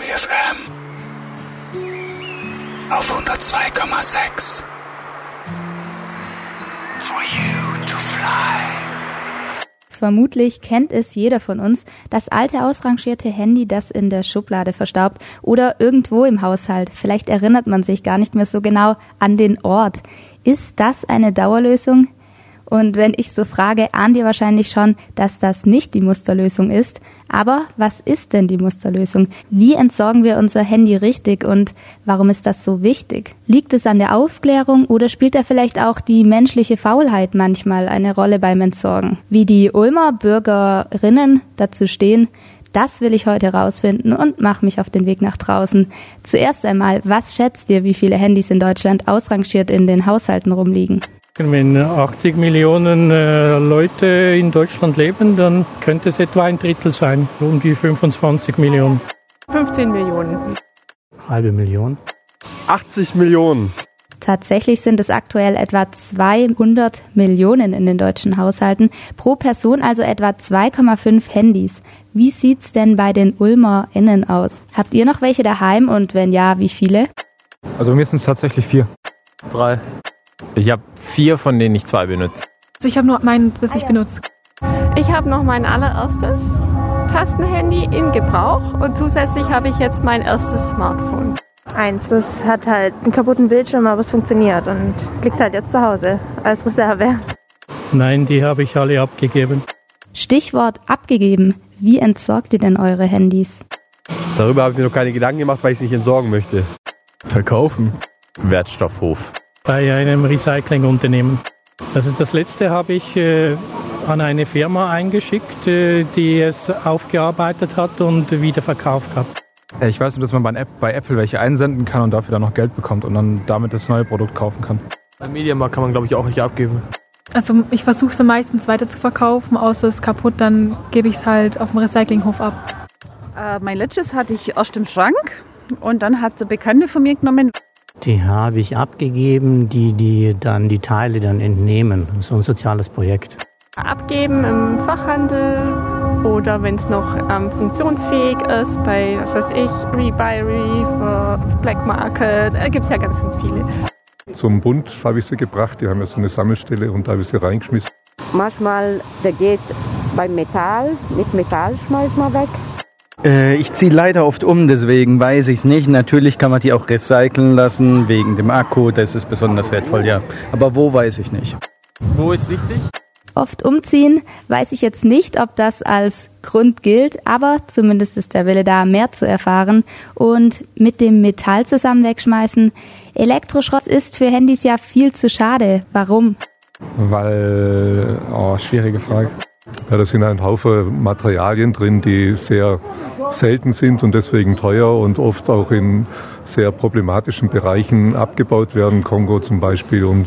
FM auf 102,6 For you to fly. Vermutlich kennt es jeder von uns, das alte ausrangierte Handy, das in der Schublade verstaubt oder irgendwo im Haushalt. Vielleicht erinnert man sich gar nicht mehr so genau an den Ort. Ist das eine Dauerlösung? Und wenn ich so frage, ahnt ihr wahrscheinlich schon, dass das nicht die Musterlösung ist. Aber was ist denn die Musterlösung? Wie entsorgen wir unser Handy richtig und warum ist das so wichtig? Liegt es an der Aufklärung oder spielt da vielleicht auch die menschliche Faulheit manchmal eine Rolle beim Entsorgen? Wie die Ulmer Bürgerinnen dazu stehen, das will ich heute herausfinden und mache mich auf den Weg nach draußen. Zuerst einmal, was schätzt ihr, wie viele Handys in Deutschland ausrangiert in den Haushalten rumliegen? Wenn 80 Millionen äh, Leute in Deutschland leben, dann könnte es etwa ein Drittel sein, um die 25 Millionen. 15 Millionen. Halbe Million. 80 Millionen. Tatsächlich sind es aktuell etwa 200 Millionen in den deutschen Haushalten, pro Person also etwa 2,5 Handys. Wie sieht's denn bei den UlmerInnen aus? Habt ihr noch welche daheim und wenn ja, wie viele? Also mir sind es tatsächlich vier. Drei. Ich habe vier, von denen ich zwei benutze. Also ich habe nur meinen, das ich benutze. Ich habe noch mein allererstes Tastenhandy in Gebrauch und zusätzlich habe ich jetzt mein erstes Smartphone. Eins, das hat halt einen kaputten Bildschirm, aber es funktioniert und liegt halt jetzt zu Hause als Reserve. Nein, die habe ich alle abgegeben. Stichwort abgegeben. Wie entsorgt ihr denn eure Handys? Darüber habe ich mir noch keine Gedanken gemacht, weil ich es nicht entsorgen möchte. Verkaufen. Wertstoffhof. Bei einem Recyclingunternehmen. Also das letzte habe ich äh, an eine Firma eingeschickt, äh, die es aufgearbeitet hat und wieder verkauft hat. Ich weiß nur, dass man bei App- bei Apple welche einsenden kann und dafür dann noch Geld bekommt und dann damit das neue Produkt kaufen kann. Beim Mediamarkt kann man, glaube ich, auch nicht abgeben. Also ich versuche es meistens weiter zu verkaufen, außer es ist kaputt, dann gebe ich es halt auf dem Recyclinghof ab. Äh, mein letztes hatte ich erst im Schrank und dann hat sie Bekannte von mir genommen. Die habe ich abgegeben, die, die dann die Teile dann entnehmen. So ein soziales Projekt. Abgeben im Fachhandel oder wenn es noch ähm, funktionsfähig ist, bei, was weiß ich, Rebuy, Reef, Black Market, äh, gibt es ja ganz, ganz viele. Zum Bund habe ich sie gebracht, die haben ja so eine Sammelstelle und da habe ich sie reingeschmissen. Manchmal, der geht beim Metall, mit Metall schmeißt man weg. Äh, ich ziehe leider oft um, deswegen weiß ich es nicht. Natürlich kann man die auch recyceln lassen, wegen dem Akku, das ist besonders wertvoll, ja. Aber wo, weiß ich nicht. Wo ist wichtig? Oft umziehen, weiß ich jetzt nicht, ob das als Grund gilt, aber zumindest ist der Wille da, mehr zu erfahren. Und mit dem Metall zusammen wegschmeißen. Elektroschrott ist für Handys ja viel zu schade. Warum? Weil, oh, schwierige Frage. Ja, da sind ein Haufen Materialien drin, die sehr selten sind und deswegen teuer und oft auch in sehr problematischen Bereichen abgebaut werden, Kongo zum Beispiel. Und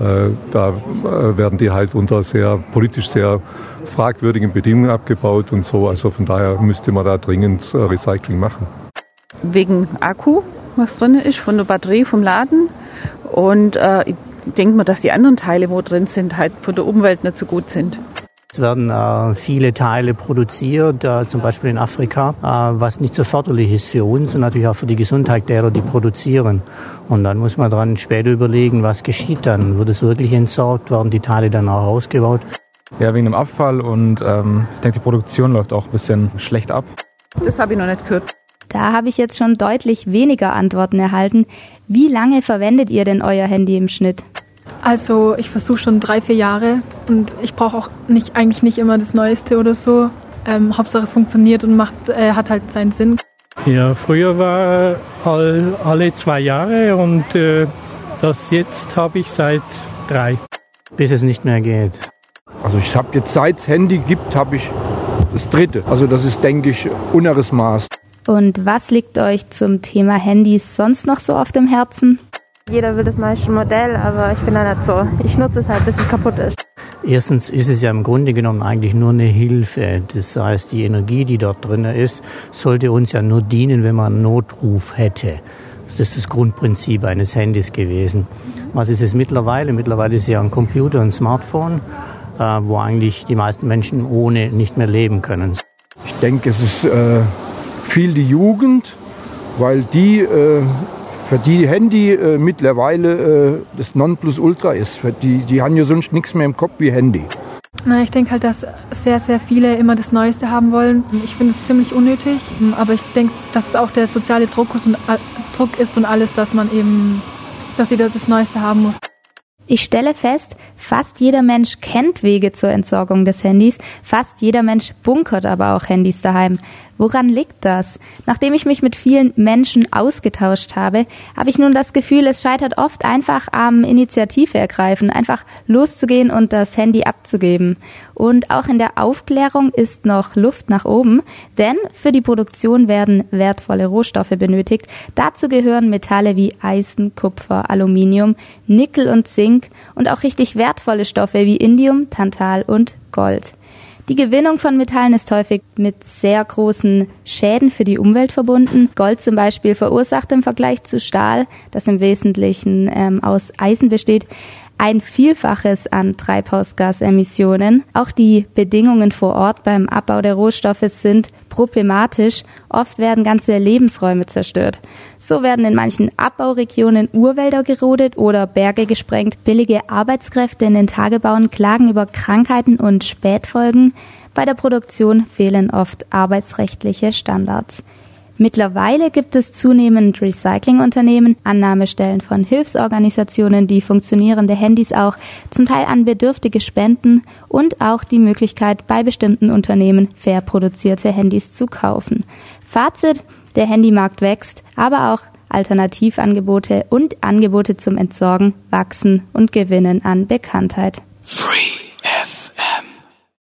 äh, da äh, werden die halt unter sehr politisch sehr fragwürdigen Bedingungen abgebaut und so. Also von daher müsste man da dringend äh, Recycling machen. Wegen Akku, was drin ist, von der Batterie vom Laden. Und äh, ich denke mal, dass die anderen Teile, wo drin sind, halt von der Umwelt nicht so gut sind. Es werden äh, viele Teile produziert, äh, zum Beispiel in Afrika, äh, was nicht so förderlich ist für uns und natürlich auch für die Gesundheit derer, die produzieren. Und dann muss man dran später überlegen, was geschieht dann. Wird es wirklich entsorgt? Werden die Teile dann auch ausgebaut? Ja, wegen dem Abfall und ähm, ich denke, die Produktion läuft auch ein bisschen schlecht ab. Das habe ich noch nicht gehört. Da habe ich jetzt schon deutlich weniger Antworten erhalten. Wie lange verwendet ihr denn euer Handy im Schnitt? Also ich versuche schon drei, vier Jahre und ich brauche auch nicht eigentlich nicht immer das Neueste oder so. Ähm, Hauptsache es funktioniert und macht, äh, hat halt seinen Sinn. Ja, früher war all, alle zwei Jahre und äh, das jetzt habe ich seit drei. Bis es nicht mehr geht. Also ich habe jetzt seit es Handy gibt, habe ich das dritte. Also das ist, denke ich, unseres Maß. Und was liegt euch zum Thema Handys sonst noch so auf dem Herzen? Jeder will das neueste Modell, aber ich bin da nicht so. Ich nutze es halt, bis es kaputt ist. Erstens ist es ja im Grunde genommen eigentlich nur eine Hilfe. Das heißt, die Energie, die dort drin ist, sollte uns ja nur dienen, wenn man einen Notruf hätte. Das ist das Grundprinzip eines Handys gewesen. Was ist es mittlerweile? Mittlerweile ist es ja ein Computer, ein Smartphone, äh, wo eigentlich die meisten Menschen ohne nicht mehr leben können. Ich denke, es ist äh, viel die Jugend, weil die äh, für die Handy äh, mittlerweile äh, das Nonplusultra ist. Für die, die haben ja sonst nichts mehr im Kopf wie Handy. Na, ich denke halt, dass sehr, sehr viele immer das Neueste haben wollen. Ich finde es ziemlich unnötig, aber ich denke, dass es auch der soziale Druck ist, und, Druck ist und alles, dass man eben, dass jeder das Neueste haben muss. Ich stelle fest, fast jeder Mensch kennt Wege zur Entsorgung des Handys, fast jeder Mensch bunkert aber auch Handys daheim. Woran liegt das? Nachdem ich mich mit vielen Menschen ausgetauscht habe, habe ich nun das Gefühl, es scheitert oft einfach am Initiative ergreifen, einfach loszugehen und das Handy abzugeben. Und auch in der Aufklärung ist noch Luft nach oben, denn für die Produktion werden wertvolle Rohstoffe benötigt. Dazu gehören Metalle wie Eisen, Kupfer, Aluminium, Nickel und Zink und auch richtig wertvolle Stoffe wie Indium, Tantal und Gold. Die Gewinnung von Metallen ist häufig mit sehr großen Schäden für die Umwelt verbunden. Gold zum Beispiel verursacht im Vergleich zu Stahl, das im Wesentlichen ähm, aus Eisen besteht, ein Vielfaches an Treibhausgasemissionen. Auch die Bedingungen vor Ort beim Abbau der Rohstoffe sind problematisch. Oft werden ganze Lebensräume zerstört. So werden in manchen Abbauregionen Urwälder gerodet oder Berge gesprengt. Billige Arbeitskräfte in den Tagebauen klagen über Krankheiten und Spätfolgen. Bei der Produktion fehlen oft arbeitsrechtliche Standards. Mittlerweile gibt es zunehmend Recyclingunternehmen, Annahmestellen von Hilfsorganisationen, die funktionierende Handys auch zum Teil an Bedürftige spenden und auch die Möglichkeit, bei bestimmten Unternehmen fair produzierte Handys zu kaufen. Fazit, der Handymarkt wächst, aber auch Alternativangebote und Angebote zum Entsorgen wachsen und gewinnen an Bekanntheit. Free.